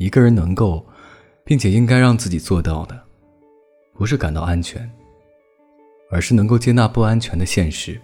一个人能够并且应该让自己做到的不是感到安全而是能够接纳不安全的现实。